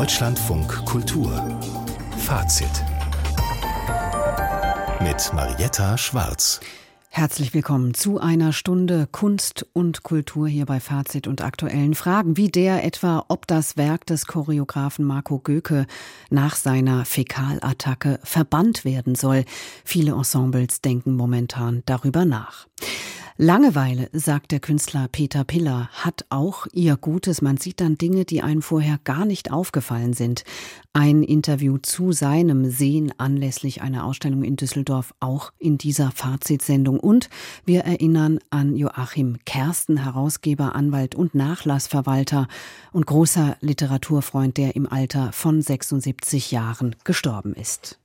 Deutschlandfunk Kultur Fazit mit Marietta Schwarz. Herzlich willkommen zu einer Stunde Kunst und Kultur hier bei Fazit und aktuellen Fragen, wie der etwa, ob das Werk des Choreografen Marco Göke nach seiner Fäkalattacke verbannt werden soll. Viele Ensembles denken momentan darüber nach. Langeweile, sagt der Künstler Peter Piller, hat auch ihr Gutes. Man sieht dann Dinge, die einem vorher gar nicht aufgefallen sind. Ein Interview zu seinem Sehen anlässlich einer Ausstellung in Düsseldorf auch in dieser Fazitsendung. Und wir erinnern an Joachim Kersten, Herausgeber, Anwalt und Nachlassverwalter und großer Literaturfreund, der im Alter von 76 Jahren gestorben ist.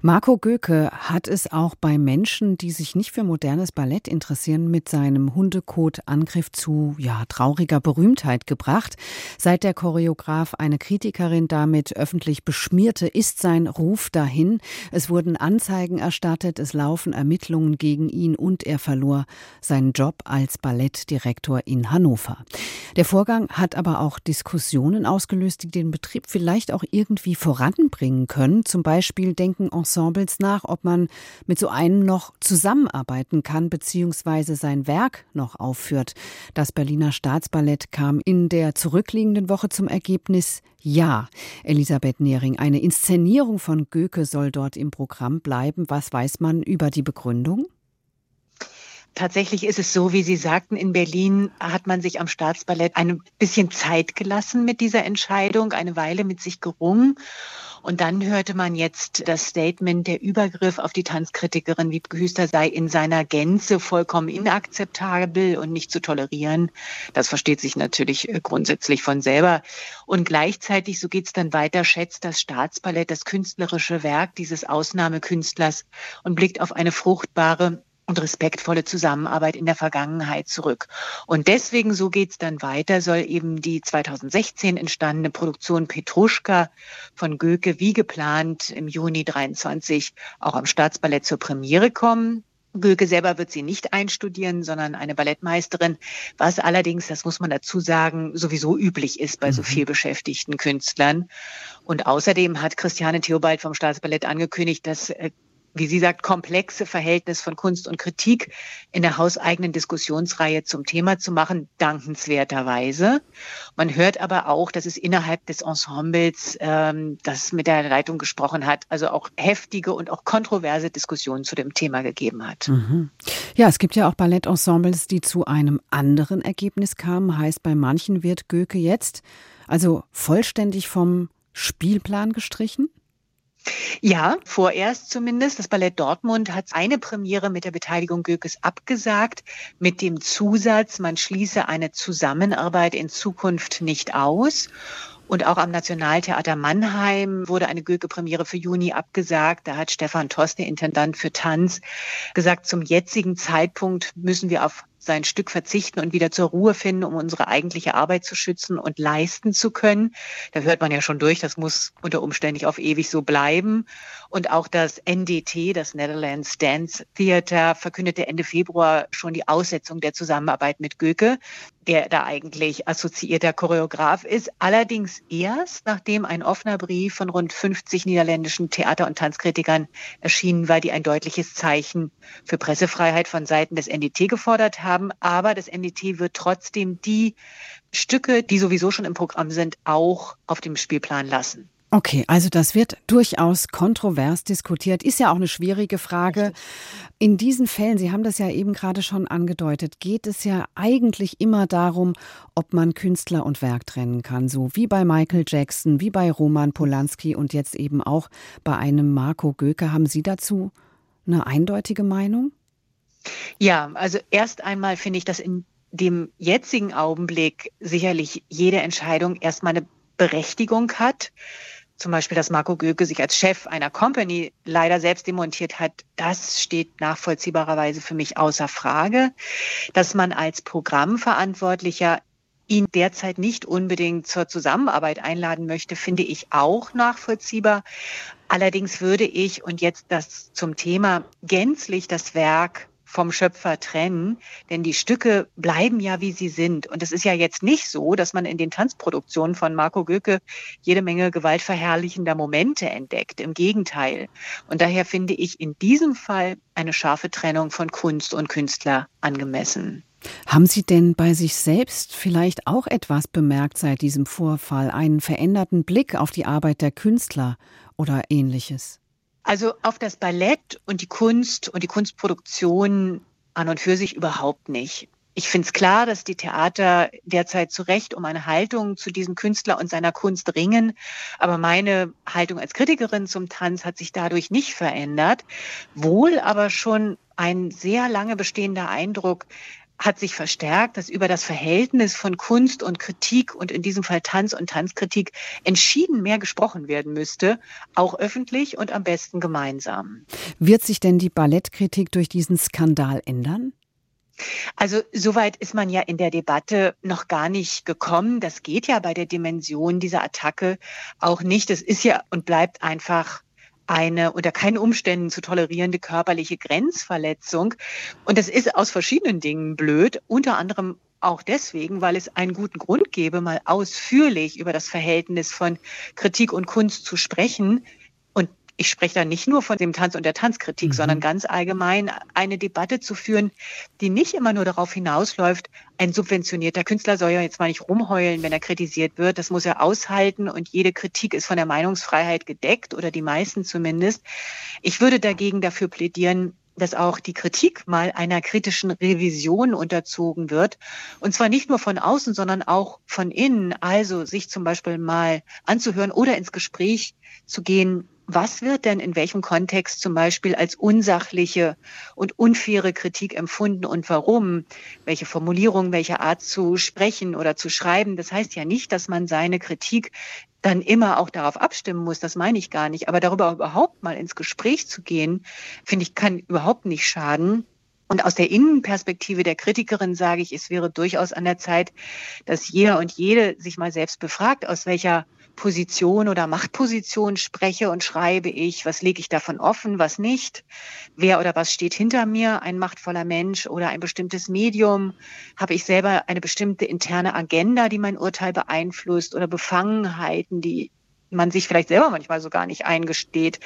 Marco Göke hat es auch bei Menschen, die sich nicht für modernes Ballett interessieren, mit seinem Hundekot-Angriff zu ja, trauriger Berühmtheit gebracht. Seit der Choreograf eine Kritikerin damit öffentlich beschmierte, ist sein Ruf dahin. Es wurden Anzeigen erstattet, es laufen Ermittlungen gegen ihn und er verlor seinen Job als Ballettdirektor in Hannover. Der Vorgang hat aber auch Diskussionen ausgelöst, die den Betrieb vielleicht auch irgendwie voranbringen können. Zum Beispiel denken Ensembles nach, ob man mit so einem noch zusammenarbeiten kann bzw. sein Werk noch aufführt. Das Berliner Staatsballett kam in der zurückliegenden Woche zum Ergebnis ja. Elisabeth Nehring, eine Inszenierung von Goethe soll dort im Programm bleiben. Was weiß man über die Begründung? Tatsächlich ist es so, wie Sie sagten, in Berlin hat man sich am Staatsballett ein bisschen Zeit gelassen mit dieser Entscheidung, eine Weile mit sich gerungen. Und dann hörte man jetzt das Statement, der Übergriff auf die Tanzkritikerin Wiebke Hüster sei in seiner Gänze vollkommen inakzeptabel und nicht zu tolerieren. Das versteht sich natürlich äh, grundsätzlich von selber. Und gleichzeitig, so geht's dann weiter, schätzt das Staatsballett das künstlerische Werk dieses Ausnahmekünstlers und blickt auf eine fruchtbare und respektvolle Zusammenarbeit in der Vergangenheit zurück. Und deswegen, so geht's dann weiter, soll eben die 2016 entstandene Produktion Petruschka von Goeke wie geplant im Juni 23 auch am Staatsballett zur Premiere kommen. Goeke selber wird sie nicht einstudieren, sondern eine Ballettmeisterin, was allerdings, das muss man dazu sagen, sowieso üblich ist bei so mhm. viel beschäftigten Künstlern. Und außerdem hat Christiane Theobald vom Staatsballett angekündigt, dass äh, wie sie sagt, komplexe Verhältnis von Kunst und Kritik in der hauseigenen Diskussionsreihe zum Thema zu machen, dankenswerterweise. Man hört aber auch, dass es innerhalb des Ensembles, ähm, das mit der Leitung gesprochen hat, also auch heftige und auch kontroverse Diskussionen zu dem Thema gegeben hat. Mhm. Ja, es gibt ja auch Ballettensembles, die zu einem anderen Ergebnis kamen. Heißt, bei manchen wird Goeke jetzt also vollständig vom Spielplan gestrichen? Ja, vorerst zumindest. Das Ballett Dortmund hat eine Premiere mit der Beteiligung Gökes abgesagt, mit dem Zusatz, man schließe eine Zusammenarbeit in Zukunft nicht aus. Und auch am Nationaltheater Mannheim wurde eine Goethe-Premiere für Juni abgesagt. Da hat Stefan Tost, der Intendant für Tanz, gesagt, zum jetzigen Zeitpunkt müssen wir auf sein Stück verzichten und wieder zur Ruhe finden, um unsere eigentliche Arbeit zu schützen und leisten zu können. Da hört man ja schon durch, das muss unter Umständen auf ewig so bleiben. Und auch das NDT, das Netherlands Dance Theater, verkündete Ende Februar schon die Aussetzung der Zusammenarbeit mit Göke, der da eigentlich assoziierter Choreograf ist. Allerdings erst, nachdem ein offener Brief von rund 50 niederländischen Theater- und Tanzkritikern erschienen war, die ein deutliches Zeichen für Pressefreiheit von Seiten des NDT gefordert haben. Aber das NDT wird trotzdem die Stücke, die sowieso schon im Programm sind, auch auf dem Spielplan lassen. Okay, also das wird durchaus kontrovers diskutiert. Ist ja auch eine schwierige Frage. In diesen Fällen, Sie haben das ja eben gerade schon angedeutet, geht es ja eigentlich immer darum, ob man Künstler und Werk trennen kann. So wie bei Michael Jackson, wie bei Roman Polanski und jetzt eben auch bei einem Marco Göke. Haben Sie dazu eine eindeutige Meinung? Ja, also erst einmal finde ich, dass in dem jetzigen Augenblick sicherlich jede Entscheidung erstmal eine Berechtigung hat zum Beispiel, dass Marco Göke sich als Chef einer Company leider selbst demontiert hat, das steht nachvollziehbarerweise für mich außer Frage. Dass man als Programmverantwortlicher ihn derzeit nicht unbedingt zur Zusammenarbeit einladen möchte, finde ich auch nachvollziehbar. Allerdings würde ich, und jetzt das zum Thema, gänzlich das Werk vom Schöpfer trennen, denn die Stücke bleiben ja, wie sie sind. Und es ist ja jetzt nicht so, dass man in den Tanzproduktionen von Marco Göke jede Menge gewaltverherrlichender Momente entdeckt. Im Gegenteil. Und daher finde ich in diesem Fall eine scharfe Trennung von Kunst und Künstler angemessen. Haben Sie denn bei sich selbst vielleicht auch etwas bemerkt seit diesem Vorfall, einen veränderten Blick auf die Arbeit der Künstler oder ähnliches? Also auf das Ballett und die Kunst und die Kunstproduktion an und für sich überhaupt nicht. Ich finde es klar, dass die Theater derzeit zu Recht um eine Haltung zu diesem Künstler und seiner Kunst ringen. Aber meine Haltung als Kritikerin zum Tanz hat sich dadurch nicht verändert. Wohl aber schon ein sehr lange bestehender Eindruck, hat sich verstärkt, dass über das Verhältnis von Kunst und Kritik und in diesem Fall Tanz und Tanzkritik entschieden mehr gesprochen werden müsste, auch öffentlich und am besten gemeinsam. Wird sich denn die Ballettkritik durch diesen Skandal ändern? Also soweit ist man ja in der Debatte noch gar nicht gekommen. Das geht ja bei der Dimension dieser Attacke auch nicht. Es ist ja und bleibt einfach eine unter keinen Umständen zu tolerierende körperliche Grenzverletzung. Und das ist aus verschiedenen Dingen blöd, unter anderem auch deswegen, weil es einen guten Grund gäbe, mal ausführlich über das Verhältnis von Kritik und Kunst zu sprechen ich spreche da nicht nur von dem Tanz und der Tanzkritik, mhm. sondern ganz allgemein eine Debatte zu führen, die nicht immer nur darauf hinausläuft, ein subventionierter Künstler soll ja jetzt mal nicht rumheulen, wenn er kritisiert wird. Das muss er aushalten und jede Kritik ist von der Meinungsfreiheit gedeckt oder die meisten zumindest. Ich würde dagegen dafür plädieren, dass auch die Kritik mal einer kritischen Revision unterzogen wird. Und zwar nicht nur von außen, sondern auch von innen. Also sich zum Beispiel mal anzuhören oder ins Gespräch zu gehen was wird denn in welchem Kontext zum Beispiel als unsachliche und unfaire Kritik empfunden und warum? Welche Formulierung, welche Art zu sprechen oder zu schreiben? Das heißt ja nicht, dass man seine Kritik dann immer auch darauf abstimmen muss, das meine ich gar nicht. Aber darüber überhaupt mal ins Gespräch zu gehen, finde ich, kann überhaupt nicht schaden. Und aus der Innenperspektive der Kritikerin sage ich, es wäre durchaus an der Zeit, dass jeder und jede sich mal selbst befragt, aus welcher Position oder Machtposition spreche und schreibe ich, was lege ich davon offen, was nicht, wer oder was steht hinter mir, ein machtvoller Mensch oder ein bestimmtes Medium, habe ich selber eine bestimmte interne Agenda, die mein Urteil beeinflusst oder Befangenheiten, die man sich vielleicht selber manchmal so gar nicht eingesteht.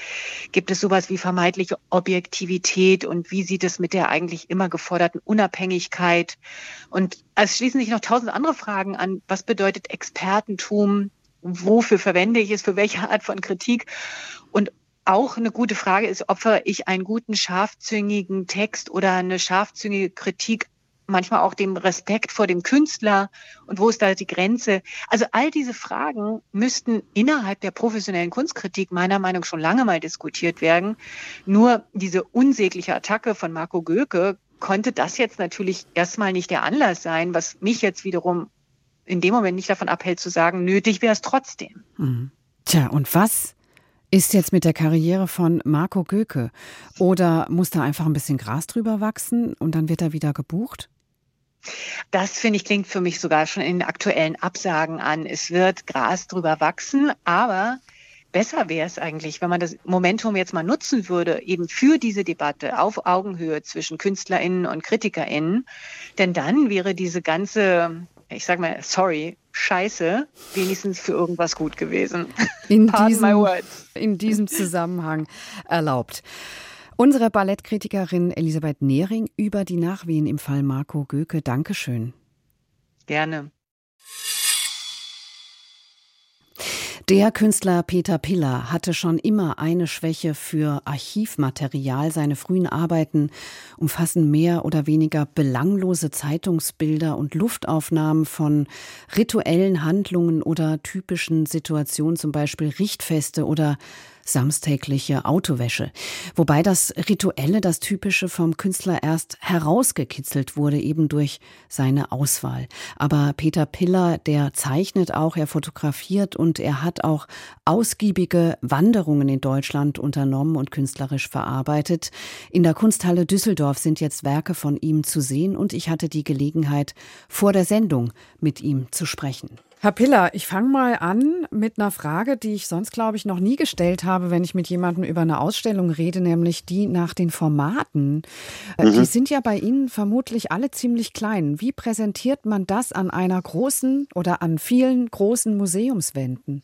Gibt es sowas wie vermeintliche Objektivität und wie sieht es mit der eigentlich immer geforderten Unabhängigkeit? Und es schließen sich noch tausend andere Fragen an. Was bedeutet Expertentum? Wofür verwende ich es, für welche Art von Kritik. Und auch eine gute Frage ist, opfere ich einen guten, scharfzüngigen Text oder eine scharfzüngige Kritik manchmal auch dem Respekt vor dem Künstler und wo ist da die Grenze? Also all diese Fragen müssten innerhalb der professionellen Kunstkritik meiner Meinung nach schon lange mal diskutiert werden. Nur diese unsägliche Attacke von Marco Göke konnte das jetzt natürlich erstmal nicht der Anlass sein, was mich jetzt wiederum in dem Moment nicht davon abhält zu sagen, nötig wäre es trotzdem. Mhm. Tja, und was ist jetzt mit der Karriere von Marco Göke? Oder muss da einfach ein bisschen Gras drüber wachsen und dann wird er wieder gebucht? Das finde ich klingt für mich sogar schon in den aktuellen Absagen an. Es wird Gras drüber wachsen, aber besser wäre es eigentlich, wenn man das Momentum jetzt mal nutzen würde, eben für diese Debatte auf Augenhöhe zwischen KünstlerInnen und KritikerInnen. Denn dann wäre diese ganze ich sag mal, sorry, scheiße, wenigstens für irgendwas gut gewesen. In, diesem, in diesem Zusammenhang erlaubt. Unsere Ballettkritikerin Elisabeth Nehring über die Nachwehen im Fall Marco Göke. Dankeschön. Gerne. Der Künstler Peter Piller hatte schon immer eine Schwäche für Archivmaterial. Seine frühen Arbeiten umfassen mehr oder weniger belanglose Zeitungsbilder und Luftaufnahmen von rituellen Handlungen oder typischen Situationen, zum Beispiel Richtfeste oder samstägliche Autowäsche. Wobei das Rituelle, das Typische vom Künstler erst herausgekitzelt wurde, eben durch seine Auswahl. Aber Peter Piller, der zeichnet auch, er fotografiert und er hat auch ausgiebige Wanderungen in Deutschland unternommen und künstlerisch verarbeitet. In der Kunsthalle Düsseldorf sind jetzt Werke von ihm zu sehen und ich hatte die Gelegenheit, vor der Sendung mit ihm zu sprechen. Herr Piller, ich fange mal an mit einer Frage, die ich sonst, glaube ich, noch nie gestellt habe, wenn ich mit jemandem über eine Ausstellung rede, nämlich die nach den Formaten. Äh, mhm. Die sind ja bei Ihnen vermutlich alle ziemlich klein. Wie präsentiert man das an einer großen oder an vielen großen Museumswänden?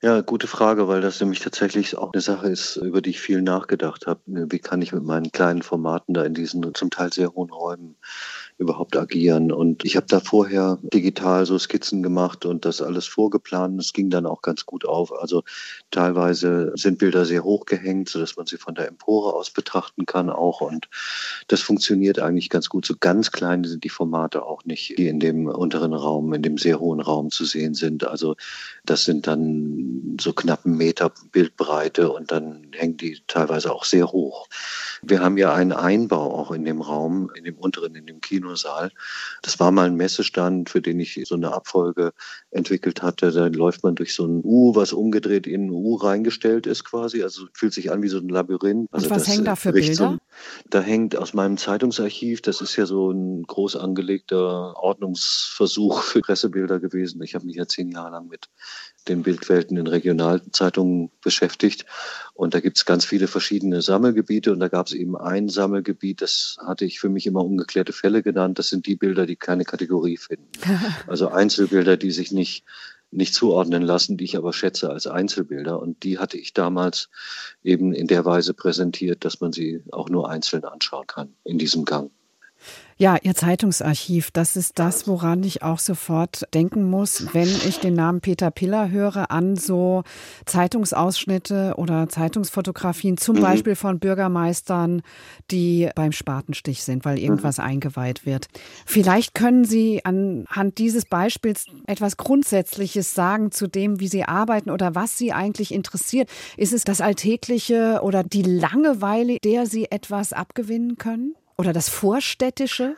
Ja, gute Frage, weil das nämlich tatsächlich auch eine Sache ist, über die ich viel nachgedacht habe. Wie kann ich mit meinen kleinen Formaten da in diesen zum Teil sehr hohen Räumen überhaupt agieren. Und ich habe da vorher digital so Skizzen gemacht und das alles vorgeplant. Es ging dann auch ganz gut auf. Also teilweise sind Bilder sehr hoch gehängt, sodass man sie von der Empore aus betrachten kann auch. Und das funktioniert eigentlich ganz gut. So ganz klein sind die Formate auch nicht, die in dem unteren Raum, in dem sehr hohen Raum zu sehen sind. Also das sind dann so knapp einen Meter Bildbreite und dann hängen die teilweise auch sehr hoch. Wir haben ja einen Einbau auch in dem Raum, in dem unteren, in dem Kinosaal. Das war mal ein Messestand, für den ich so eine Abfolge entwickelt hatte. Da läuft man durch so ein U, was umgedreht in ein U reingestellt ist quasi. Also fühlt sich an wie so ein Labyrinth. Also Und was hängt da für Bilder? So, da hängt aus meinem Zeitungsarchiv, das ist ja so ein groß angelegter Ordnungsversuch für Pressebilder gewesen. Ich habe mich ja zehn Jahre lang mit den Bildwelten in Regionalzeitungen beschäftigt. Und da gibt es ganz viele verschiedene Sammelgebiete. Und da gab es eben ein Sammelgebiet, das hatte ich für mich immer ungeklärte Fälle genannt. Das sind die Bilder, die keine Kategorie finden. Also Einzelbilder, die sich nicht nicht zuordnen lassen, die ich aber schätze als Einzelbilder. Und die hatte ich damals eben in der Weise präsentiert, dass man sie auch nur einzeln anschauen kann in diesem Gang. Ja, Ihr Zeitungsarchiv, das ist das, woran ich auch sofort denken muss, wenn ich den Namen Peter Piller höre, an so Zeitungsausschnitte oder Zeitungsfotografien, zum mhm. Beispiel von Bürgermeistern, die beim Spatenstich sind, weil irgendwas mhm. eingeweiht wird. Vielleicht können Sie anhand dieses Beispiels etwas Grundsätzliches sagen zu dem, wie Sie arbeiten oder was Sie eigentlich interessiert. Ist es das Alltägliche oder die Langeweile, der Sie etwas abgewinnen können? Oder das Vorstädtische?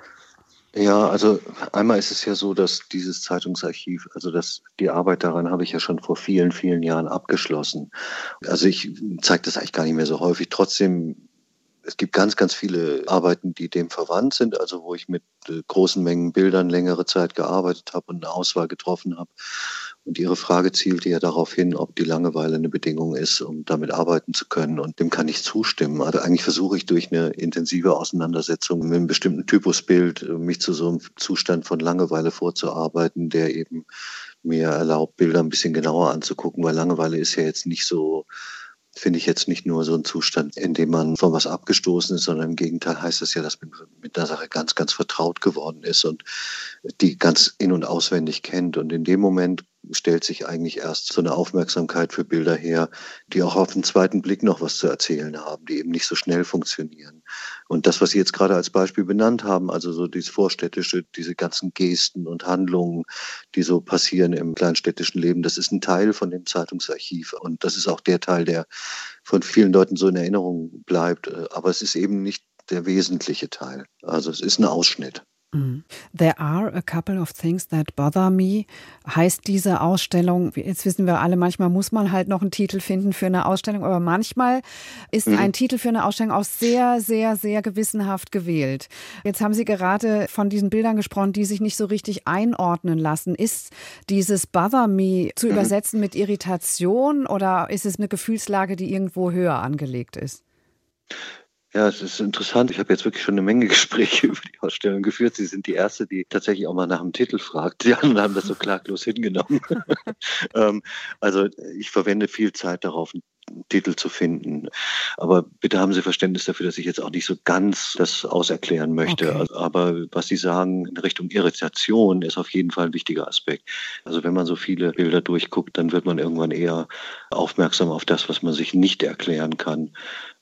Ja, also einmal ist es ja so, dass dieses Zeitungsarchiv, also das, die Arbeit daran habe ich ja schon vor vielen, vielen Jahren abgeschlossen. Also ich zeige das eigentlich gar nicht mehr so häufig. Trotzdem es gibt ganz, ganz viele Arbeiten, die dem verwandt sind, also wo ich mit äh, großen Mengen Bildern längere Zeit gearbeitet habe und eine Auswahl getroffen habe. Und Ihre Frage zielte ja darauf hin, ob die Langeweile eine Bedingung ist, um damit arbeiten zu können. Und dem kann ich zustimmen. Also eigentlich versuche ich durch eine intensive Auseinandersetzung mit einem bestimmten Typusbild äh, mich zu so einem Zustand von Langeweile vorzuarbeiten, der eben mir erlaubt, Bilder ein bisschen genauer anzugucken, weil Langeweile ist ja jetzt nicht so finde ich jetzt nicht nur so ein Zustand, in dem man von was abgestoßen ist, sondern im Gegenteil heißt es ja, dass man mit der Sache ganz, ganz vertraut geworden ist und die ganz in- und auswendig kennt. Und in dem Moment stellt sich eigentlich erst so eine Aufmerksamkeit für Bilder her, die auch auf den zweiten Blick noch was zu erzählen haben, die eben nicht so schnell funktionieren. Und das, was Sie jetzt gerade als Beispiel benannt haben, also so dieses Vorstädtische, diese ganzen Gesten und Handlungen, die so passieren im kleinstädtischen Leben, das ist ein Teil von dem Zeitungsarchiv. Und das ist auch der Teil, der von vielen Leuten so in Erinnerung bleibt. Aber es ist eben nicht der wesentliche Teil. Also es ist ein Ausschnitt. Mm. There are a couple of things that bother me. Heißt diese Ausstellung, jetzt wissen wir alle, manchmal muss man halt noch einen Titel finden für eine Ausstellung, aber manchmal ist mhm. ein Titel für eine Ausstellung auch sehr, sehr, sehr gewissenhaft gewählt. Jetzt haben Sie gerade von diesen Bildern gesprochen, die sich nicht so richtig einordnen lassen. Ist dieses Bother me zu mhm. übersetzen mit Irritation oder ist es eine Gefühlslage, die irgendwo höher angelegt ist? Ja, es ist interessant. Ich habe jetzt wirklich schon eine Menge Gespräche über die Ausstellung geführt. Sie sind die Erste, die tatsächlich auch mal nach dem Titel fragt. Die anderen haben das so klaglos hingenommen. ähm, also ich verwende viel Zeit darauf, Titel zu finden. Aber bitte haben Sie Verständnis dafür, dass ich jetzt auch nicht so ganz das auserklären möchte. Okay. Also, aber was Sie sagen in Richtung Irritation ist auf jeden Fall ein wichtiger Aspekt. Also wenn man so viele Bilder durchguckt, dann wird man irgendwann eher aufmerksam auf das, was man sich nicht erklären kann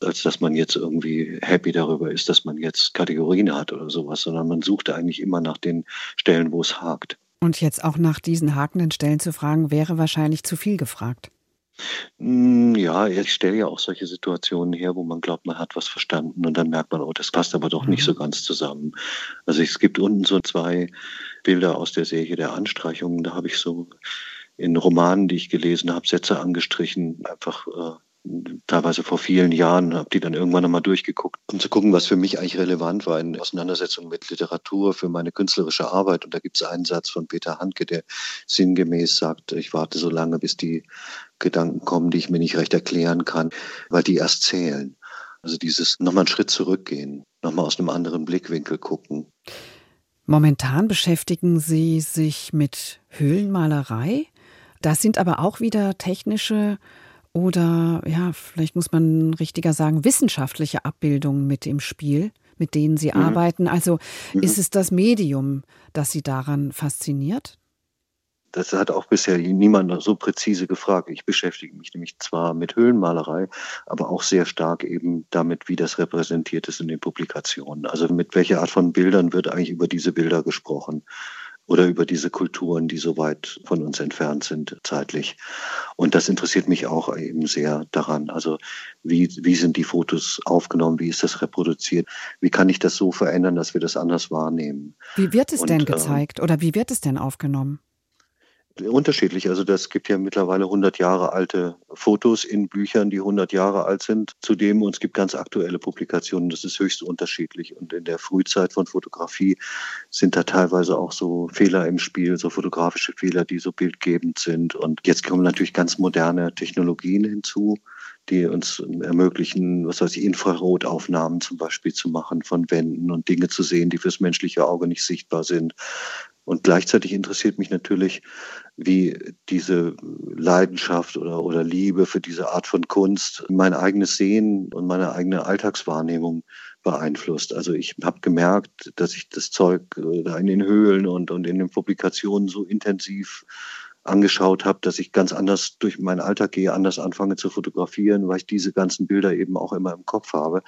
als dass man jetzt irgendwie happy darüber ist, dass man jetzt Kategorien hat oder sowas, sondern man sucht eigentlich immer nach den Stellen, wo es hakt. Und jetzt auch nach diesen hakenden Stellen zu fragen, wäre wahrscheinlich zu viel gefragt. Hm, ja, ich stelle ja auch solche Situationen her, wo man glaubt, man hat was verstanden und dann merkt man, oh, das passt aber doch nicht so mhm. ganz zusammen. Also es gibt unten so zwei Bilder aus der Serie der Anstreichungen. Da habe ich so in Romanen, die ich gelesen habe, Sätze angestrichen, einfach äh, teilweise vor vielen Jahren, habe die dann irgendwann nochmal durchgeguckt, um zu gucken, was für mich eigentlich relevant war in Auseinandersetzung mit Literatur für meine künstlerische Arbeit. Und da gibt es einen Satz von Peter Handke, der sinngemäß sagt, ich warte so lange, bis die Gedanken kommen, die ich mir nicht recht erklären kann, weil die erst zählen. Also dieses nochmal einen Schritt zurückgehen, nochmal aus einem anderen Blickwinkel gucken. Momentan beschäftigen Sie sich mit Höhlenmalerei. Da sind aber auch wieder technische oder ja, vielleicht muss man richtiger sagen, wissenschaftliche Abbildungen mit im Spiel, mit denen Sie mhm. arbeiten. Also mhm. ist es das Medium, das Sie daran fasziniert? Das hat auch bisher niemand so präzise gefragt. Ich beschäftige mich nämlich zwar mit Höhlenmalerei, aber auch sehr stark eben damit, wie das repräsentiert ist in den Publikationen. Also mit welcher Art von Bildern wird eigentlich über diese Bilder gesprochen oder über diese Kulturen, die so weit von uns entfernt sind zeitlich. Und das interessiert mich auch eben sehr daran. Also wie, wie sind die Fotos aufgenommen? Wie ist das reproduziert? Wie kann ich das so verändern, dass wir das anders wahrnehmen? Wie wird es Und, denn ähm, gezeigt oder wie wird es denn aufgenommen? Unterschiedlich. Also das gibt ja mittlerweile 100 Jahre alte Fotos in Büchern, die 100 Jahre alt sind. Zudem und es gibt ganz aktuelle Publikationen. Das ist höchst unterschiedlich. Und in der Frühzeit von Fotografie sind da teilweise auch so Fehler im Spiel, so fotografische Fehler, die so bildgebend sind. Und jetzt kommen natürlich ganz moderne Technologien hinzu die uns ermöglichen, was weiß ich, Infrarotaufnahmen zum Beispiel zu machen von Wänden und Dinge zu sehen, die fürs menschliche Auge nicht sichtbar sind. Und gleichzeitig interessiert mich natürlich, wie diese Leidenschaft oder, oder Liebe für diese Art von Kunst mein eigenes Sehen und meine eigene Alltagswahrnehmung beeinflusst. Also ich habe gemerkt, dass ich das Zeug da in den Höhlen und, und in den Publikationen so intensiv angeschaut habe, dass ich ganz anders durch meinen Alltag gehe, anders anfange zu fotografieren, weil ich diese ganzen Bilder eben auch immer im Kopf habe.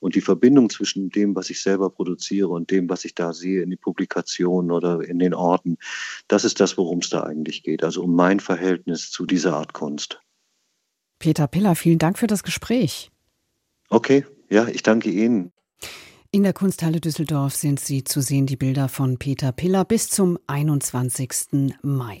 Und die Verbindung zwischen dem, was ich selber produziere und dem, was ich da sehe in den Publikationen oder in den Orten, das ist das, worum es da eigentlich geht. Also um mein Verhältnis zu dieser Art Kunst. Peter Piller, vielen Dank für das Gespräch. Okay, ja, ich danke Ihnen. In der Kunsthalle Düsseldorf sind sie zu sehen, die Bilder von Peter Piller bis zum 21. Mai.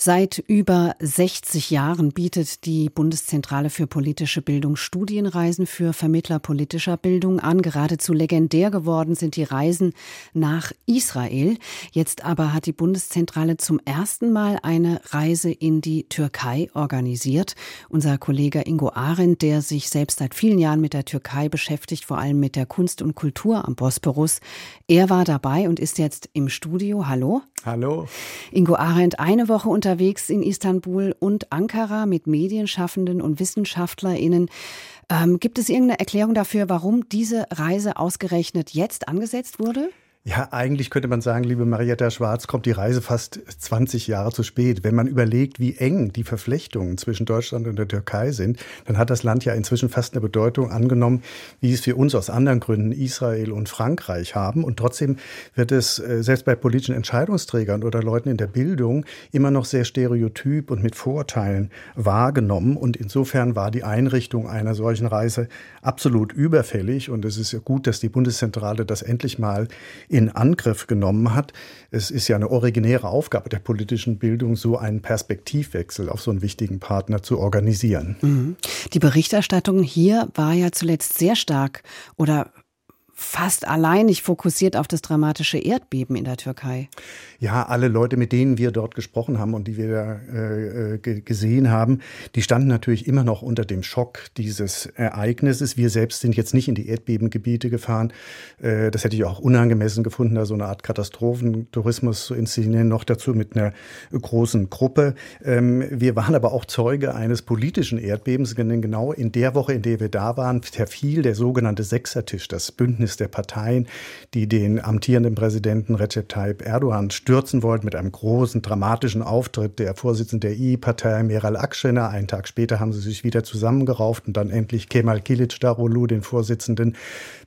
Seit über 60 Jahren bietet die Bundeszentrale für politische Bildung Studienreisen für Vermittler politischer Bildung an. Geradezu legendär geworden sind die Reisen nach Israel. Jetzt aber hat die Bundeszentrale zum ersten Mal eine Reise in die Türkei organisiert. Unser Kollege Ingo Arendt, der sich selbst seit vielen Jahren mit der Türkei beschäftigt, vor allem mit der Kunst und Kultur am Bosporus, er war dabei und ist jetzt im Studio. Hallo. Hallo. Ingo Arendt, eine Woche unterwegs in Istanbul und Ankara mit Medienschaffenden und WissenschaftlerInnen. Ähm, gibt es irgendeine Erklärung dafür, warum diese Reise ausgerechnet jetzt angesetzt wurde? Ja, eigentlich könnte man sagen, liebe Marietta Schwarz, kommt die Reise fast 20 Jahre zu spät. Wenn man überlegt, wie eng die Verflechtungen zwischen Deutschland und der Türkei sind, dann hat das Land ja inzwischen fast eine Bedeutung angenommen, wie es für uns aus anderen Gründen Israel und Frankreich haben. Und trotzdem wird es äh, selbst bei politischen Entscheidungsträgern oder Leuten in der Bildung immer noch sehr stereotyp und mit Vorurteilen wahrgenommen. Und insofern war die Einrichtung einer solchen Reise absolut überfällig. Und es ist gut, dass die Bundeszentrale das endlich mal Angriff genommen hat. Es ist ja eine originäre Aufgabe der politischen Bildung, so einen Perspektivwechsel auf so einen wichtigen Partner zu organisieren. Mhm. Die Berichterstattung hier war ja zuletzt sehr stark oder fast alleinig fokussiert auf das dramatische Erdbeben in der Türkei. Ja, alle Leute, mit denen wir dort gesprochen haben und die wir äh, äh gesehen haben, die standen natürlich immer noch unter dem Schock dieses Ereignisses. Wir selbst sind jetzt nicht in die Erdbebengebiete gefahren. Äh, das hätte ich auch unangemessen gefunden, da so eine Art Katastrophentourismus zu inszenieren, noch dazu mit einer großen Gruppe. Ähm, wir waren aber auch Zeuge eines politischen Erdbebens, denn genau in der Woche, in der wir da waren, verfiel der sogenannte Sechsertisch, das Bündnis Bündnis der Parteien, die den amtierenden Präsidenten Recep Tayyip Erdogan stürzen wollten mit einem großen dramatischen Auftritt. Der Vorsitzende der I-Partei Meral Akşener, einen Tag später haben sie sich wieder zusammengerauft und dann endlich Kemal Kılıçdaroğlu, den Vorsitzenden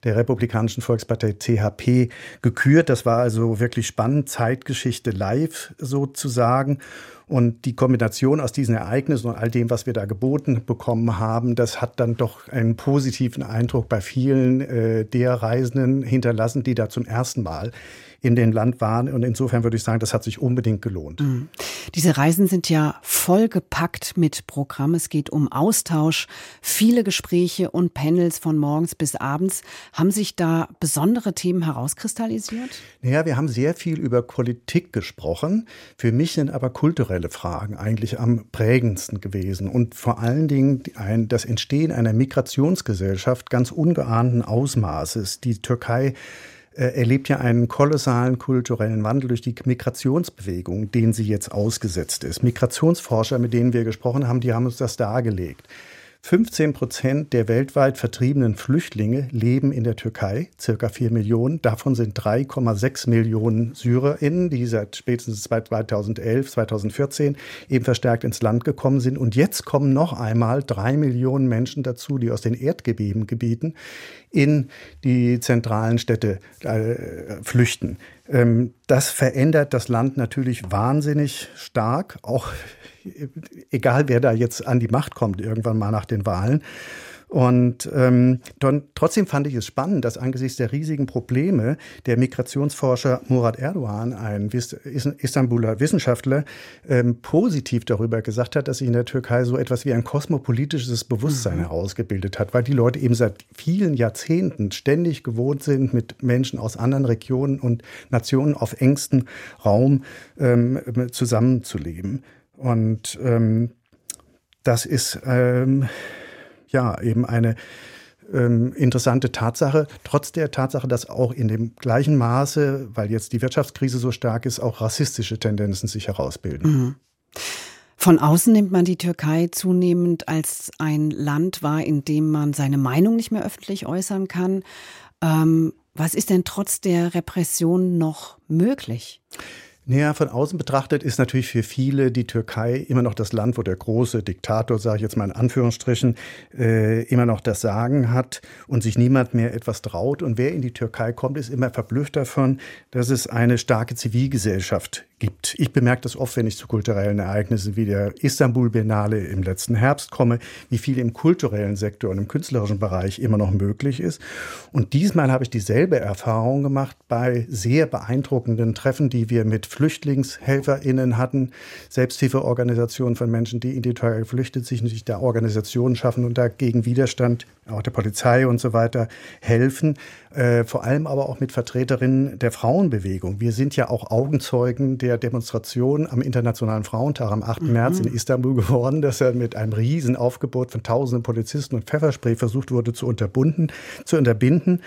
der Republikanischen Volkspartei CHP, gekürt. Das war also wirklich spannend, Zeitgeschichte live sozusagen. Und die Kombination aus diesen Ereignissen und all dem, was wir da geboten bekommen haben, das hat dann doch einen positiven Eindruck bei vielen äh, der Reisenden hinterlassen, die da zum ersten Mal in dem Land waren. Und insofern würde ich sagen, das hat sich unbedingt gelohnt. Mhm. Diese Reisen sind ja vollgepackt mit Programm. Es geht um Austausch, viele Gespräche und Panels von morgens bis abends. Haben sich da besondere Themen herauskristallisiert? Naja, wir haben sehr viel über Politik gesprochen. Für mich sind aber kulturelle Fragen eigentlich am prägendsten gewesen und vor allen Dingen ein, das Entstehen einer Migrationsgesellschaft ganz ungeahnten Ausmaßes. Die Türkei erlebt ja einen kolossalen kulturellen Wandel durch die Migrationsbewegung, den sie jetzt ausgesetzt ist. Migrationsforscher, mit denen wir gesprochen haben, die haben uns das dargelegt. 15 Prozent der weltweit vertriebenen Flüchtlinge leben in der Türkei, circa 4 Millionen. Davon sind 3,6 Millionen SyrerInnen, die seit spätestens 2011, 2014 eben verstärkt ins Land gekommen sind. Und jetzt kommen noch einmal drei Millionen Menschen dazu, die aus den Erdgebieten in die zentralen Städte äh, flüchten. Ähm, das verändert das Land natürlich wahnsinnig stark, auch egal wer da jetzt an die Macht kommt, irgendwann mal nach den Wahlen. Und ähm, dann, trotzdem fand ich es spannend, dass angesichts der riesigen Probleme der Migrationsforscher Murat Erdogan, ein Istanbuler Wissenschaftler, ähm, positiv darüber gesagt hat, dass sich in der Türkei so etwas wie ein kosmopolitisches Bewusstsein mhm. herausgebildet hat, weil die Leute eben seit vielen Jahrzehnten ständig gewohnt sind, mit Menschen aus anderen Regionen und Nationen auf engstem Raum ähm, zusammenzuleben. Und ähm, das ist ähm, ja eben eine ähm, interessante Tatsache, trotz der Tatsache, dass auch in dem gleichen Maße, weil jetzt die Wirtschaftskrise so stark ist, auch rassistische Tendenzen sich herausbilden. Mhm. Von außen nimmt man die Türkei zunehmend als ein Land wahr, in dem man seine Meinung nicht mehr öffentlich äußern kann. Ähm, was ist denn trotz der Repression noch möglich? Naja, von außen betrachtet ist natürlich für viele die Türkei immer noch das Land, wo der große Diktator, sage ich jetzt mal in Anführungsstrichen, äh, immer noch das Sagen hat und sich niemand mehr etwas traut. Und wer in die Türkei kommt, ist immer verblüfft davon, dass es eine starke Zivilgesellschaft gibt. Ich bemerke das oft, wenn ich zu kulturellen Ereignissen wie der Istanbul-Biennale im letzten Herbst komme, wie viel im kulturellen Sektor und im künstlerischen Bereich immer noch möglich ist. Und diesmal habe ich dieselbe Erfahrung gemacht bei sehr beeindruckenden Treffen, die wir mit FlüchtlingshelferInnen hatten, Selbsthilfeorganisationen von Menschen, die in die Türkei geflüchtet sind, sich da Organisationen schaffen und dagegen Widerstand, auch der Polizei und so weiter, helfen. Äh, vor allem aber auch mit Vertreterinnen der Frauenbewegung. Wir sind ja auch Augenzeugen der Demonstration am Internationalen Frauentag am 8. Mhm. März in Istanbul geworden, dass er mit einem riesen Aufgebot von tausenden Polizisten und Pfefferspray versucht wurde zu unterbunden, zu unterbinden.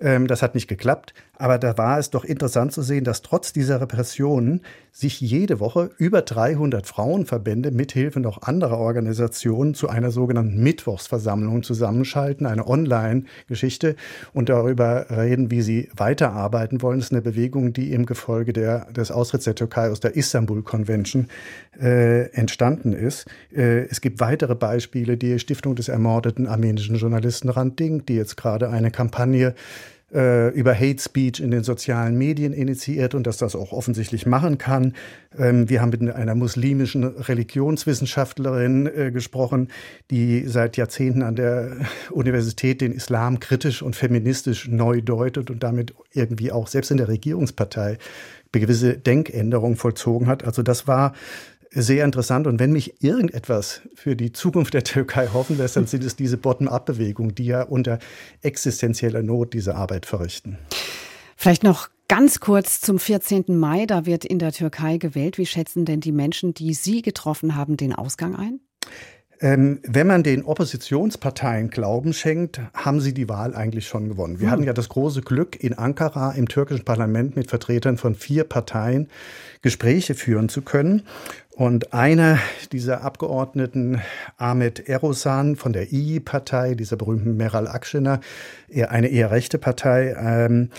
Ähm, das hat nicht geklappt. Aber da war es doch interessant zu sehen, dass trotz dieser Repressionen sich jede Woche über 300 Frauenverbände mithilfe noch anderer Organisationen zu einer sogenannten Mittwochsversammlung zusammenschalten, eine Online-Geschichte und darüber reden, wie sie weiterarbeiten wollen. Das ist eine Bewegung, die im Gefolge der, des Austritts der Türkei aus der Istanbul Convention äh, entstanden ist. Äh, es gibt weitere Beispiele, die Stiftung des ermordeten armenischen Journalisten Randing, die jetzt gerade eine Kampagne äh, über Hate Speech in den sozialen Medien initiiert und dass das auch offensichtlich machen kann. Ähm, wir haben mit einer muslimischen Religionswissenschaftlerin äh, gesprochen, die seit Jahrzehnten an der Universität den Islam kritisch und feministisch neu deutet und damit irgendwie auch selbst in der Regierungspartei gewisse Denkänderungen vollzogen hat. Also das war sehr interessant. Und wenn mich irgendetwas für die Zukunft der Türkei hoffen lässt, dann sind es diese Bottom-up-Bewegungen, die ja unter existenzieller Not diese Arbeit verrichten. Vielleicht noch ganz kurz zum 14. Mai. Da wird in der Türkei gewählt. Wie schätzen denn die Menschen, die Sie getroffen haben, den Ausgang ein? Ähm, wenn man den Oppositionsparteien Glauben schenkt, haben sie die Wahl eigentlich schon gewonnen. Wir hm. hatten ja das große Glück, in Ankara im türkischen Parlament mit Vertretern von vier Parteien Gespräche führen zu können. Und einer dieser Abgeordneten, Ahmed Erosan von der II-Partei, dieser berühmten Meral Akşener, eine eher rechte Partei, ähm,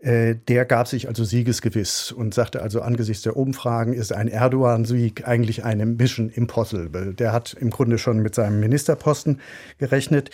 äh, der gab sich also siegesgewiss und sagte also angesichts der Umfragen ist ein Erdogan-Sieg eigentlich eine Mission Impossible. Der hat im Grunde schon mit seinem Ministerposten gerechnet.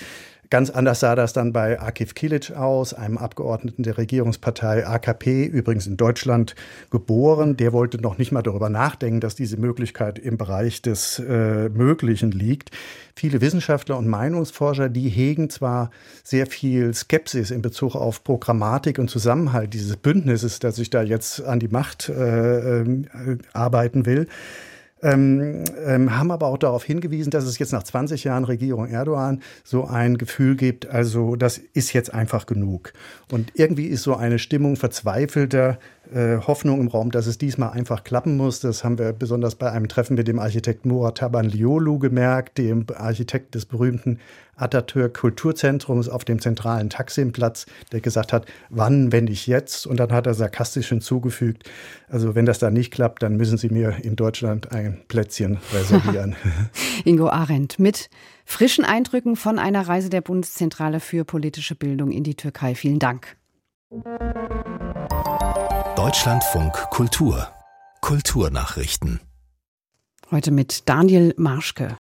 Ganz anders sah das dann bei Akif Kilic aus, einem Abgeordneten der Regierungspartei AKP, übrigens in Deutschland geboren. Der wollte noch nicht mal darüber nachdenken, dass diese Möglichkeit im Bereich des äh, Möglichen liegt. Viele Wissenschaftler und Meinungsforscher, die hegen zwar sehr viel Skepsis in Bezug auf Programmatik und Zusammenhalt dieses Bündnisses, das sich da jetzt an die Macht äh, äh, arbeiten will, ähm, ähm, haben aber auch darauf hingewiesen, dass es jetzt nach 20 Jahren Regierung Erdogan so ein Gefühl gibt, also das ist jetzt einfach genug. Und irgendwie ist so eine Stimmung verzweifelter Hoffnung im Raum, dass es diesmal einfach klappen muss. Das haben wir besonders bei einem Treffen mit dem Architekt Murat Tabanliolu gemerkt, dem Architekt des berühmten Atatürk Kulturzentrums auf dem zentralen Taksimplatz, der gesagt hat, wann, wenn nicht jetzt? Und dann hat er sarkastisch hinzugefügt, also wenn das da nicht klappt, dann müssen Sie mir in Deutschland ein Plätzchen reservieren. Ingo Arendt mit frischen Eindrücken von einer Reise der Bundeszentrale für politische Bildung in die Türkei. Vielen Dank. Deutschlandfunk Kultur Kulturnachrichten Heute mit Daniel Marschke.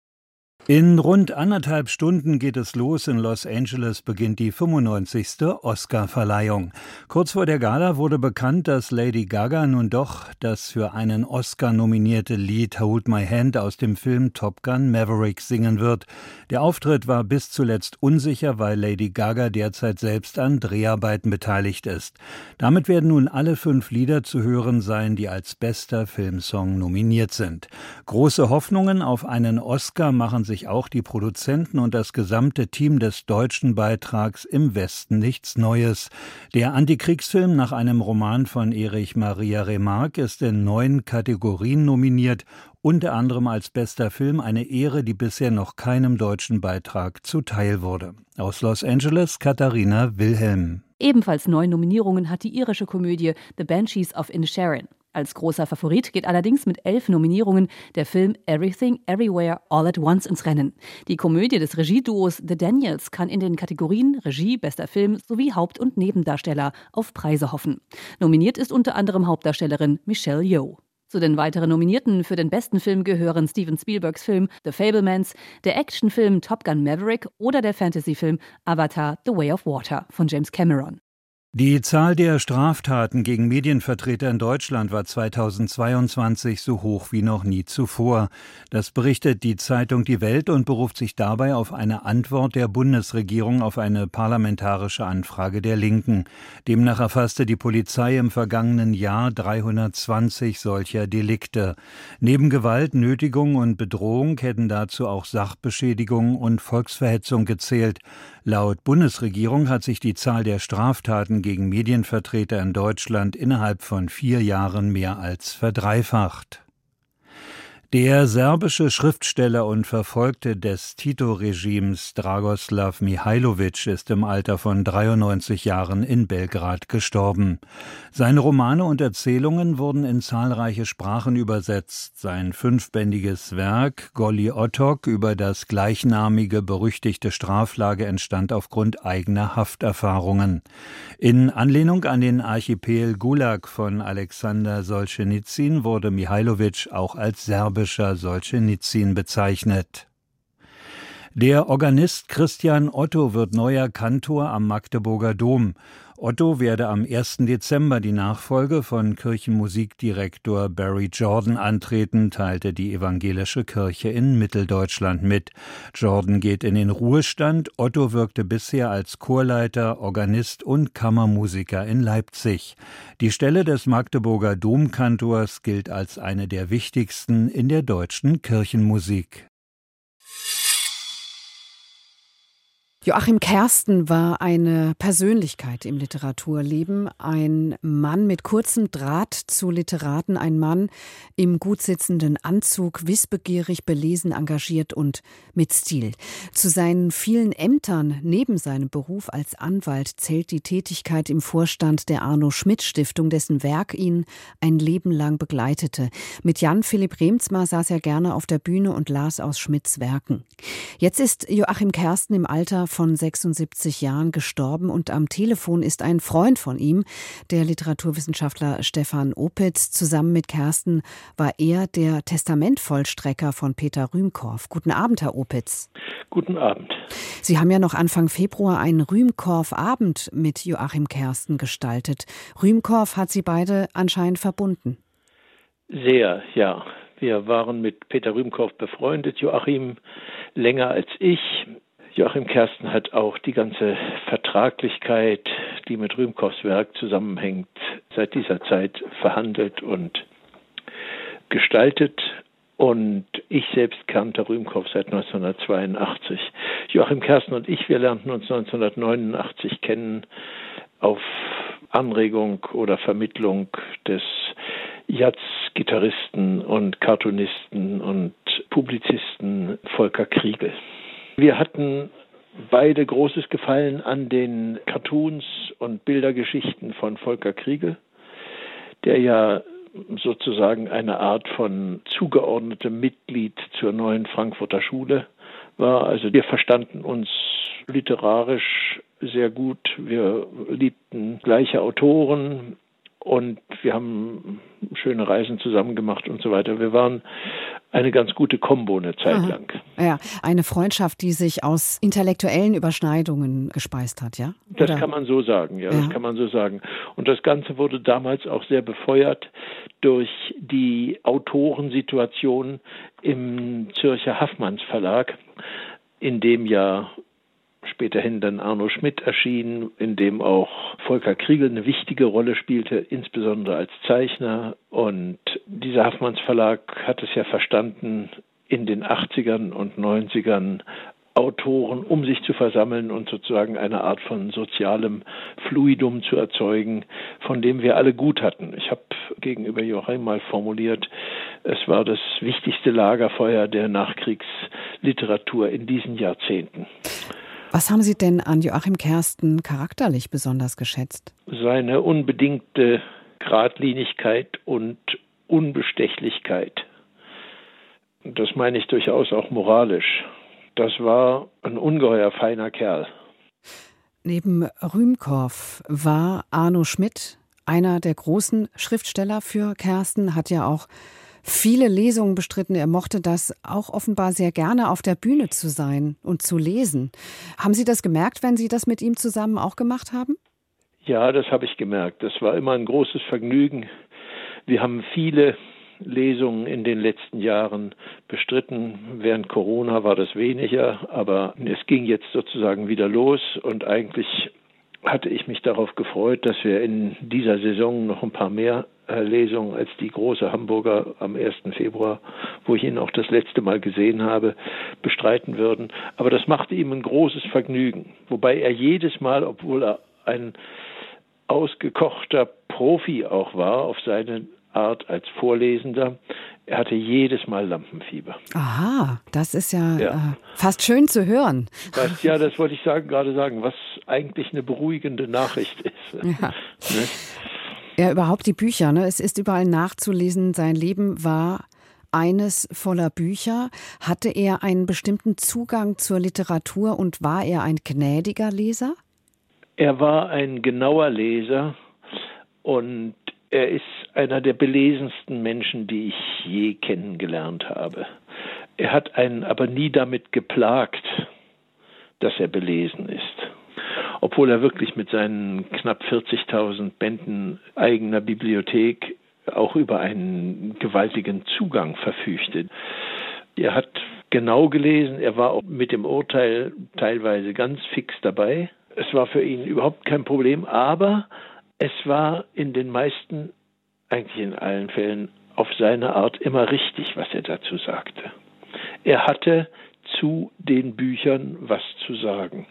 In rund anderthalb Stunden geht es los. In Los Angeles beginnt die 95. Oscar-Verleihung. Kurz vor der Gala wurde bekannt, dass Lady Gaga nun doch das für einen Oscar nominierte Lied Hold My Hand aus dem Film Top Gun Maverick singen wird. Der Auftritt war bis zuletzt unsicher, weil Lady Gaga derzeit selbst an Dreharbeiten beteiligt ist. Damit werden nun alle fünf Lieder zu hören sein, die als bester Filmsong nominiert sind. Große Hoffnungen auf einen Oscar machen sich auch die Produzenten und das gesamte Team des deutschen Beitrags im Westen nichts Neues. Der Antikriegsfilm nach einem Roman von Erich Maria Remarque ist in neun Kategorien nominiert, unter anderem als bester Film eine Ehre, die bisher noch keinem deutschen Beitrag zuteil wurde. Aus Los Angeles Katharina Wilhelm. Ebenfalls neun Nominierungen hat die irische Komödie The Banshees of Inisherin. Als großer Favorit geht allerdings mit elf Nominierungen der Film Everything Everywhere All at Once ins Rennen. Die Komödie des Regieduos The Daniels kann in den Kategorien Regie, bester Film sowie Haupt- und Nebendarsteller auf Preise hoffen. Nominiert ist unter anderem Hauptdarstellerin Michelle Yeoh. Zu den weiteren Nominierten für den besten Film gehören Steven Spielbergs Film The Fablemans, der Actionfilm Top Gun Maverick oder der Fantasyfilm Avatar The Way of Water von James Cameron. Die Zahl der Straftaten gegen Medienvertreter in Deutschland war 2022 so hoch wie noch nie zuvor. Das berichtet die Zeitung Die Welt und beruft sich dabei auf eine Antwort der Bundesregierung auf eine parlamentarische Anfrage der Linken. Demnach erfasste die Polizei im vergangenen Jahr 320 solcher Delikte. Neben Gewalt, Nötigung und Bedrohung hätten dazu auch Sachbeschädigung und Volksverhetzung gezählt. Laut Bundesregierung hat sich die Zahl der Straftaten gegen Medienvertreter in Deutschland innerhalb von vier Jahren mehr als verdreifacht. Der serbische Schriftsteller und Verfolgte des Tito-Regimes Dragoslav Mihailovic ist im Alter von 93 Jahren in Belgrad gestorben. Seine Romane und Erzählungen wurden in zahlreiche Sprachen übersetzt. Sein fünfbändiges Werk Goli Otok über das gleichnamige berüchtigte Straflager entstand aufgrund eigener Hafterfahrungen. In Anlehnung an den Archipel Gulag von Alexander Solzhenitsyn wurde Mihailovic auch als Serbe serbischer Solzhenitsyn bezeichnet. Der Organist Christian Otto wird neuer Kantor am Magdeburger Dom. Otto werde am 1. Dezember die Nachfolge von Kirchenmusikdirektor Barry Jordan antreten, teilte die evangelische Kirche in Mitteldeutschland mit. Jordan geht in den Ruhestand. Otto wirkte bisher als Chorleiter, Organist und Kammermusiker in Leipzig. Die Stelle des Magdeburger Domkantors gilt als eine der wichtigsten in der deutschen Kirchenmusik. Joachim Kersten war eine Persönlichkeit im Literaturleben, ein Mann mit kurzem Draht zu Literaten, ein Mann im gut sitzenden Anzug, wissbegierig, belesen, engagiert und mit Stil. Zu seinen vielen Ämtern neben seinem Beruf als Anwalt zählt die Tätigkeit im Vorstand der Arno Schmidt Stiftung, dessen Werk ihn ein Leben lang begleitete. Mit Jan Philipp Remzmar saß er gerne auf der Bühne und las aus Schmidts Werken. Jetzt ist Joachim Kersten im Alter von 76 Jahren gestorben und am Telefon ist ein Freund von ihm, der Literaturwissenschaftler Stefan Opitz. Zusammen mit Kersten war er der Testamentvollstrecker von Peter Rühmkorff. Guten Abend, Herr Opitz. Guten Abend. Sie haben ja noch Anfang Februar einen Rühmkorff-Abend mit Joachim Kersten gestaltet. Rühmkorff hat Sie beide anscheinend verbunden. Sehr, ja. Wir waren mit Peter Rühmkorff befreundet, Joachim länger als ich. Joachim Kersten hat auch die ganze Vertraglichkeit, die mit Rühmkorffs Werk zusammenhängt, seit dieser Zeit verhandelt und gestaltet. Und ich selbst kannte Rühmkorff seit 1982. Joachim Kersten und ich, wir lernten uns 1989 kennen auf Anregung oder Vermittlung des Jazz-Gitarristen und Cartoonisten und Publizisten Volker Kriegel. Wir hatten beide großes Gefallen an den Cartoons und Bildergeschichten von Volker Kriegel, der ja sozusagen eine Art von zugeordnetem Mitglied zur neuen Frankfurter Schule war. Also wir verstanden uns literarisch sehr gut. Wir liebten gleiche Autoren, und wir haben schöne Reisen zusammen gemacht und so weiter. Wir waren eine ganz gute Kombo eine Zeit Aha. lang. Ja, eine Freundschaft, die sich aus intellektuellen Überschneidungen gespeist hat, ja? Oder? Das kann man so sagen, ja, ja, das kann man so sagen. Und das Ganze wurde damals auch sehr befeuert durch die Autorensituation im Zürcher Haffmanns Verlag, in dem ja späterhin dann Arno Schmidt erschien, in dem auch Volker Kriegel eine wichtige Rolle spielte, insbesondere als Zeichner. Und dieser Haffmanns Verlag hat es ja verstanden, in den 80ern und 90ern Autoren um sich zu versammeln und sozusagen eine Art von sozialem Fluidum zu erzeugen, von dem wir alle gut hatten. Ich habe gegenüber Joachim mal formuliert, es war das wichtigste Lagerfeuer der Nachkriegsliteratur in diesen Jahrzehnten. Was haben Sie denn an Joachim Kersten charakterlich besonders geschätzt? Seine unbedingte Gradlinigkeit und Unbestechlichkeit. Das meine ich durchaus auch moralisch. Das war ein ungeheuer feiner Kerl. Neben Rühmkorff war Arno Schmidt einer der großen Schriftsteller für Kersten, hat ja auch viele Lesungen bestritten. Er mochte das auch offenbar sehr gerne, auf der Bühne zu sein und zu lesen. Haben Sie das gemerkt, wenn Sie das mit ihm zusammen auch gemacht haben? Ja, das habe ich gemerkt. Das war immer ein großes Vergnügen. Wir haben viele Lesungen in den letzten Jahren bestritten. Während Corona war das weniger, aber es ging jetzt sozusagen wieder los und eigentlich hatte ich mich darauf gefreut, dass wir in dieser Saison noch ein paar mehr äh, Lesungen als die große Hamburger am 1. Februar, wo ich ihn auch das letzte Mal gesehen habe, bestreiten würden. Aber das machte ihm ein großes Vergnügen, wobei er jedes Mal, obwohl er ein ausgekochter Profi auch war, auf seine Art als Vorlesender, er hatte jedes Mal Lampenfieber. Aha, das ist ja, ja. Äh, fast schön zu hören. Was, ja, das wollte ich sagen, gerade sagen, was eigentlich eine beruhigende Nachricht ist. Ja. Ne? Ja, überhaupt die Bücher. Ne? Es ist überall nachzulesen. Sein Leben war eines voller Bücher. Hatte er einen bestimmten Zugang zur Literatur und war er ein gnädiger Leser? Er war ein genauer Leser und er ist einer der belesensten Menschen, die ich je kennengelernt habe. Er hat einen aber nie damit geplagt, dass er belesen ist. Obwohl er wirklich mit seinen knapp 40.000 Bänden eigener Bibliothek auch über einen gewaltigen Zugang verfügte. Er hat genau gelesen, er war auch mit dem Urteil teilweise ganz fix dabei. Es war für ihn überhaupt kein Problem, aber es war in den meisten, eigentlich in allen Fällen, auf seine Art immer richtig, was er dazu sagte. Er hatte zu den Büchern was zu sagen.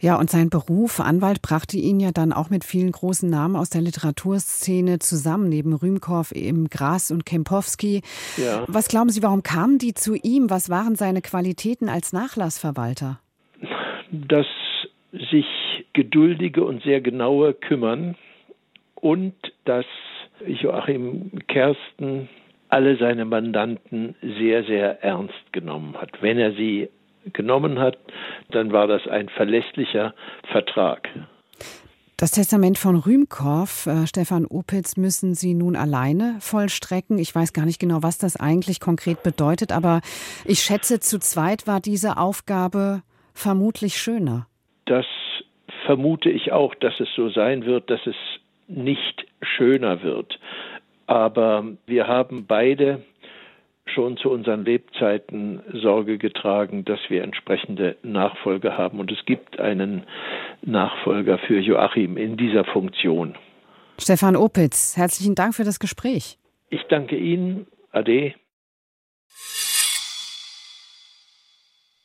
Ja, und sein Beruf Anwalt brachte ihn ja dann auch mit vielen großen Namen aus der Literaturszene zusammen, neben Rühmkorff eben Gras und Kempowski. Ja. Was glauben Sie, warum kamen die zu ihm? Was waren seine Qualitäten als Nachlassverwalter? Das sich geduldige und sehr genaue Kümmern und dass Joachim Kersten alle seine Mandanten sehr, sehr ernst genommen hat. Wenn er sie genommen hat, dann war das ein verlässlicher Vertrag. Das Testament von Rühmkorff, äh, Stefan Opitz, müssen Sie nun alleine vollstrecken. Ich weiß gar nicht genau, was das eigentlich konkret bedeutet, aber ich schätze, zu zweit war diese Aufgabe vermutlich schöner. Das vermute ich auch, dass es so sein wird, dass es nicht schöner wird. Aber wir haben beide schon zu unseren Lebzeiten Sorge getragen, dass wir entsprechende Nachfolger haben. Und es gibt einen Nachfolger für Joachim in dieser Funktion. Stefan Opitz, herzlichen Dank für das Gespräch. Ich danke Ihnen. Ade.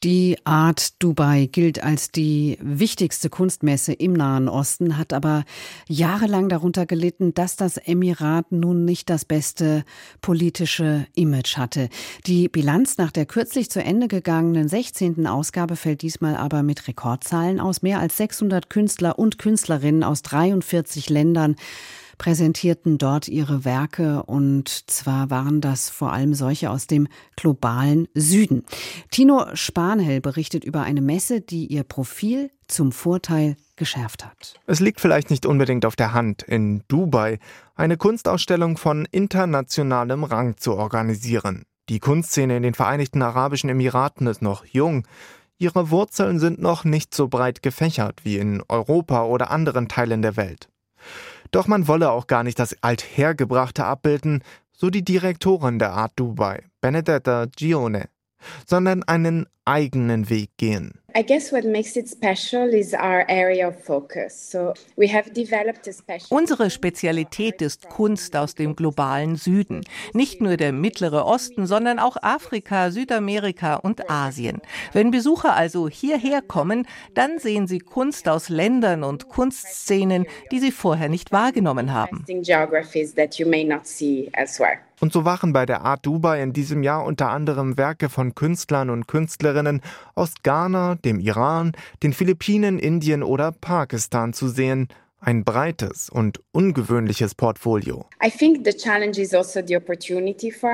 Die Art Dubai gilt als die wichtigste Kunstmesse im Nahen Osten, hat aber jahrelang darunter gelitten, dass das Emirat nun nicht das beste politische Image hatte. Die Bilanz nach der kürzlich zu Ende gegangenen 16. Ausgabe fällt diesmal aber mit Rekordzahlen aus. Mehr als 600 Künstler und Künstlerinnen aus 43 Ländern präsentierten dort ihre Werke und zwar waren das vor allem solche aus dem globalen Süden. Tino Spanhell berichtet über eine Messe, die ihr Profil zum Vorteil geschärft hat. Es liegt vielleicht nicht unbedingt auf der Hand, in Dubai eine Kunstausstellung von internationalem Rang zu organisieren. Die Kunstszene in den Vereinigten Arabischen Emiraten ist noch jung. Ihre Wurzeln sind noch nicht so breit gefächert wie in Europa oder anderen Teilen der Welt. Doch man wolle auch gar nicht das Althergebrachte abbilden, so die Direktorin der Art Dubai, Benedetta Gione, sondern einen eigenen Weg gehen. I guess what makes it special is our area of focus. So we have developed a special Unsere Spezialität ist Kunst aus dem globalen Süden. Nicht nur der Mittlere Osten, sondern auch Afrika, Südamerika und Asien. Wenn Besucher also hierher kommen, dann sehen sie Kunst aus Ländern und Kunstszenen, die sie vorher nicht wahrgenommen haben. Und so waren bei der Art Dubai in diesem Jahr unter anderem Werke von Künstlern und Künstlerinnen aus Ghana, dem Iran, den Philippinen, Indien oder Pakistan zu sehen, ein breites und ungewöhnliches Portfolio.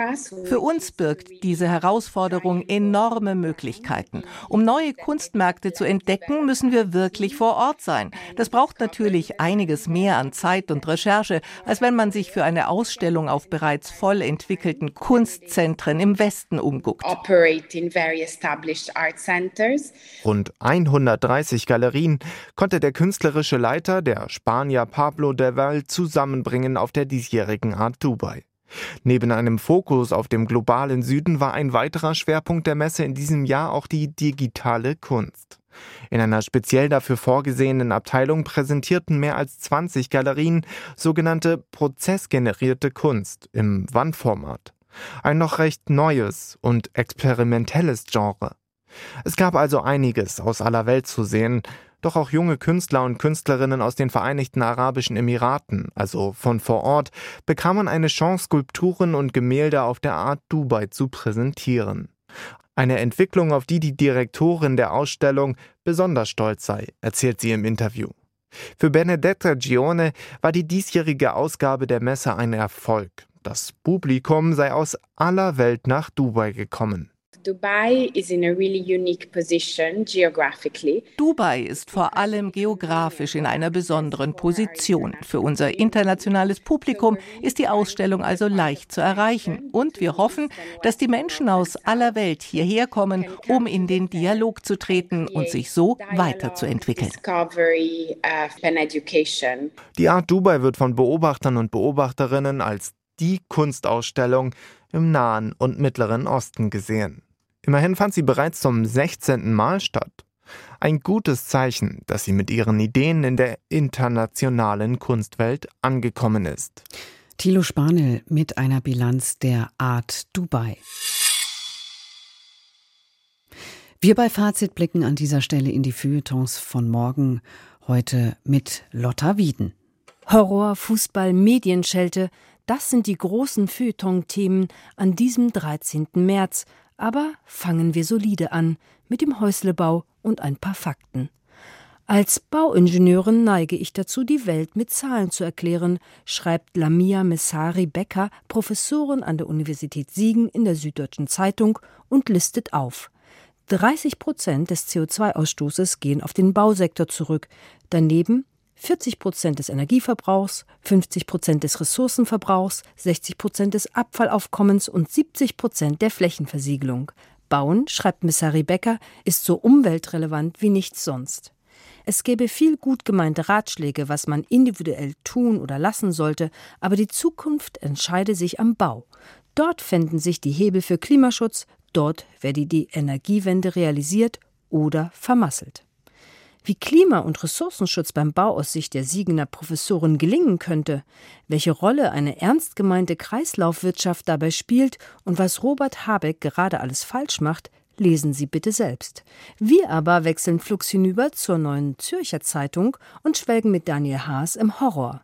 Also Für uns birgt diese Herausforderung enorme Möglichkeiten. Um neue Kunstmärkte zu entdecken, müssen wir wirklich vor Ort sein. Das braucht natürlich einiges mehr an Zeit und Recherche, als wenn man sich für eine Ausstellung auf bereits voll entwickelten Kunstzentren im Westen umguckt. Rund 130 Galerien konnte der künstlerische Leiter der Spanier Pablo de Val zusammenbringen auf der diesjährigen Art Dubai. Neben einem Fokus auf dem globalen Süden war ein weiterer Schwerpunkt der Messe in diesem Jahr auch die digitale Kunst. In einer speziell dafür vorgesehenen Abteilung präsentierten mehr als 20 Galerien sogenannte prozessgenerierte Kunst im Wandformat. Ein noch recht neues und experimentelles Genre. Es gab also einiges aus aller Welt zu sehen, doch auch junge Künstler und Künstlerinnen aus den Vereinigten Arabischen Emiraten, also von vor Ort, bekamen eine Chance, Skulpturen und Gemälde auf der Art Dubai zu präsentieren. Eine Entwicklung, auf die die Direktorin der Ausstellung besonders stolz sei, erzählt sie im Interview. Für Benedetta Gione war die diesjährige Ausgabe der Messe ein Erfolg. Das Publikum sei aus aller Welt nach Dubai gekommen. Dubai ist vor allem geografisch in einer besonderen Position. Für unser internationales Publikum ist die Ausstellung also leicht zu erreichen. Und wir hoffen, dass die Menschen aus aller Welt hierher kommen, um in den Dialog zu treten und sich so weiterzuentwickeln. Die Art Dubai wird von Beobachtern und Beobachterinnen als die Kunstausstellung im Nahen und Mittleren Osten gesehen. Immerhin fand sie bereits zum 16. Mal statt. Ein gutes Zeichen, dass sie mit ihren Ideen in der internationalen Kunstwelt angekommen ist. Thilo Spanel mit einer Bilanz der Art Dubai. Wir bei Fazit blicken an dieser Stelle in die Feuilletons von morgen, heute mit Lotta Wieden. Horror, Fußball, Medienschelte, das sind die großen Feuilleton-Themen an diesem 13. März, aber fangen wir solide an mit dem Häuslebau und ein paar Fakten. Als Bauingenieurin neige ich dazu, die Welt mit Zahlen zu erklären, schreibt Lamia Messari Becker, Professorin an der Universität Siegen in der Süddeutschen Zeitung und listet auf 30 Prozent des CO2-Ausstoßes gehen auf den Bausektor zurück. Daneben 40 Prozent des Energieverbrauchs, 50 Prozent des Ressourcenverbrauchs, 60 Prozent des Abfallaufkommens und 70 Prozent der Flächenversiegelung. Bauen, schreibt Missari Becker, ist so umweltrelevant wie nichts sonst. Es gäbe viel gut gemeinte Ratschläge, was man individuell tun oder lassen sollte, aber die Zukunft entscheide sich am Bau. Dort fänden sich die Hebel für Klimaschutz, dort werde die Energiewende realisiert oder vermasselt. Wie Klima- und Ressourcenschutz beim Bau aus Sicht der Siegener Professorin gelingen könnte, welche Rolle eine ernst gemeinte Kreislaufwirtschaft dabei spielt und was Robert Habeck gerade alles falsch macht, lesen Sie bitte selbst. Wir aber wechseln flugs hinüber zur neuen Zürcher Zeitung und schwelgen mit Daniel Haas im Horror.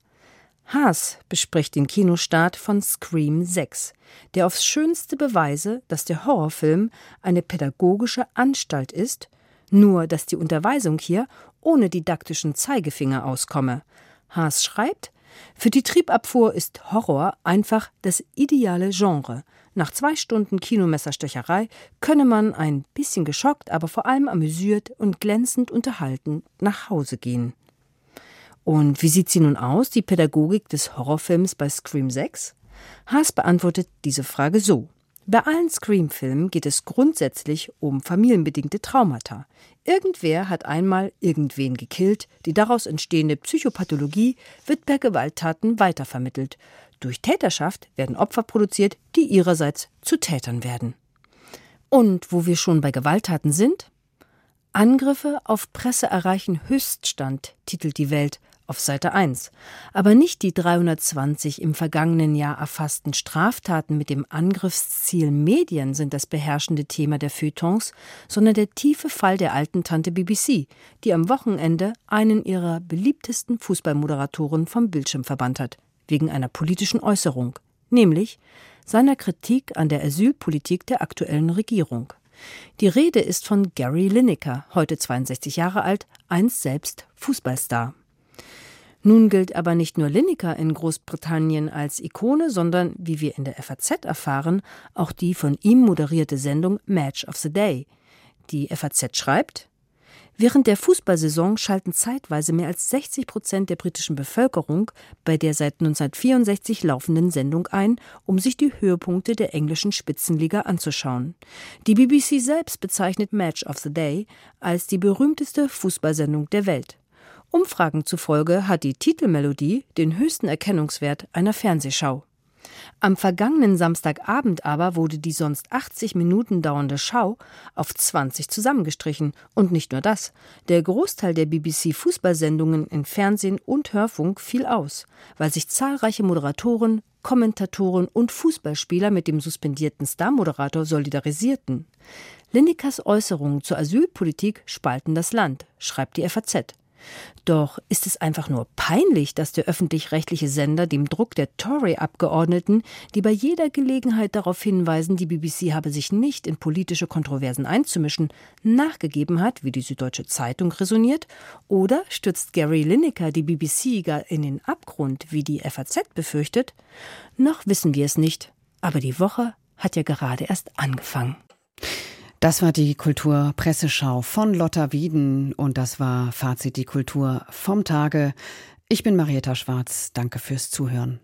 Haas bespricht den Kinostart von Scream 6, der aufs schönste beweise, dass der Horrorfilm eine pädagogische Anstalt ist nur dass die Unterweisung hier ohne didaktischen Zeigefinger auskomme. Haas schreibt, für die Triebabfuhr ist Horror einfach das ideale Genre. Nach zwei Stunden Kinomesserstecherei könne man ein bisschen geschockt, aber vor allem amüsiert und glänzend unterhalten nach Hause gehen. Und wie sieht sie nun aus, die Pädagogik des Horrorfilms bei Scream 6? Haas beantwortet diese Frage so. Bei allen Scream-Filmen geht es grundsätzlich um familienbedingte Traumata. Irgendwer hat einmal irgendwen gekillt, die daraus entstehende Psychopathologie wird per Gewalttaten weitervermittelt. Durch Täterschaft werden Opfer produziert, die ihrerseits zu Tätern werden. Und wo wir schon bei Gewalttaten sind? Angriffe auf Presse erreichen Höchststand, titelt die Welt auf Seite 1. Aber nicht die 320 im vergangenen Jahr erfassten Straftaten mit dem Angriffsziel Medien sind das beherrschende Thema der Feuilletons, sondern der tiefe Fall der alten Tante BBC, die am Wochenende einen ihrer beliebtesten Fußballmoderatoren vom Bildschirm verbannt hat, wegen einer politischen Äußerung, nämlich seiner Kritik an der Asylpolitik der aktuellen Regierung. Die Rede ist von Gary Lineker, heute 62 Jahre alt, einst selbst Fußballstar. Nun gilt aber nicht nur Lineker in Großbritannien als Ikone, sondern, wie wir in der FAZ erfahren, auch die von ihm moderierte Sendung Match of the Day. Die FAZ schreibt, Während der Fußballsaison schalten zeitweise mehr als 60 Prozent der britischen Bevölkerung bei der seit 1964 laufenden Sendung ein, um sich die Höhepunkte der englischen Spitzenliga anzuschauen. Die BBC selbst bezeichnet Match of the Day als die berühmteste Fußballsendung der Welt. Umfragen zufolge hat die Titelmelodie den höchsten Erkennungswert einer Fernsehschau. Am vergangenen Samstagabend aber wurde die sonst 80 Minuten dauernde Schau auf 20 zusammengestrichen. Und nicht nur das. Der Großteil der BBC-Fußballsendungen in Fernsehen und Hörfunk fiel aus, weil sich zahlreiche Moderatoren, Kommentatoren und Fußballspieler mit dem suspendierten Star-Moderator solidarisierten. Linekers Äußerungen zur Asylpolitik spalten das Land, schreibt die FAZ. Doch ist es einfach nur peinlich, dass der öffentlich-rechtliche Sender dem Druck der Tory-Abgeordneten, die bei jeder Gelegenheit darauf hinweisen, die BBC habe sich nicht in politische Kontroversen einzumischen, nachgegeben hat, wie die Süddeutsche Zeitung resoniert? Oder stürzt Gary Lineker die BBC gar in den Abgrund, wie die FAZ befürchtet? Noch wissen wir es nicht. Aber die Woche hat ja gerade erst angefangen. Das war die Kulturpresseschau von Lotta Wieden und das war Fazit die Kultur vom Tage. Ich bin Marietta Schwarz. Danke fürs Zuhören.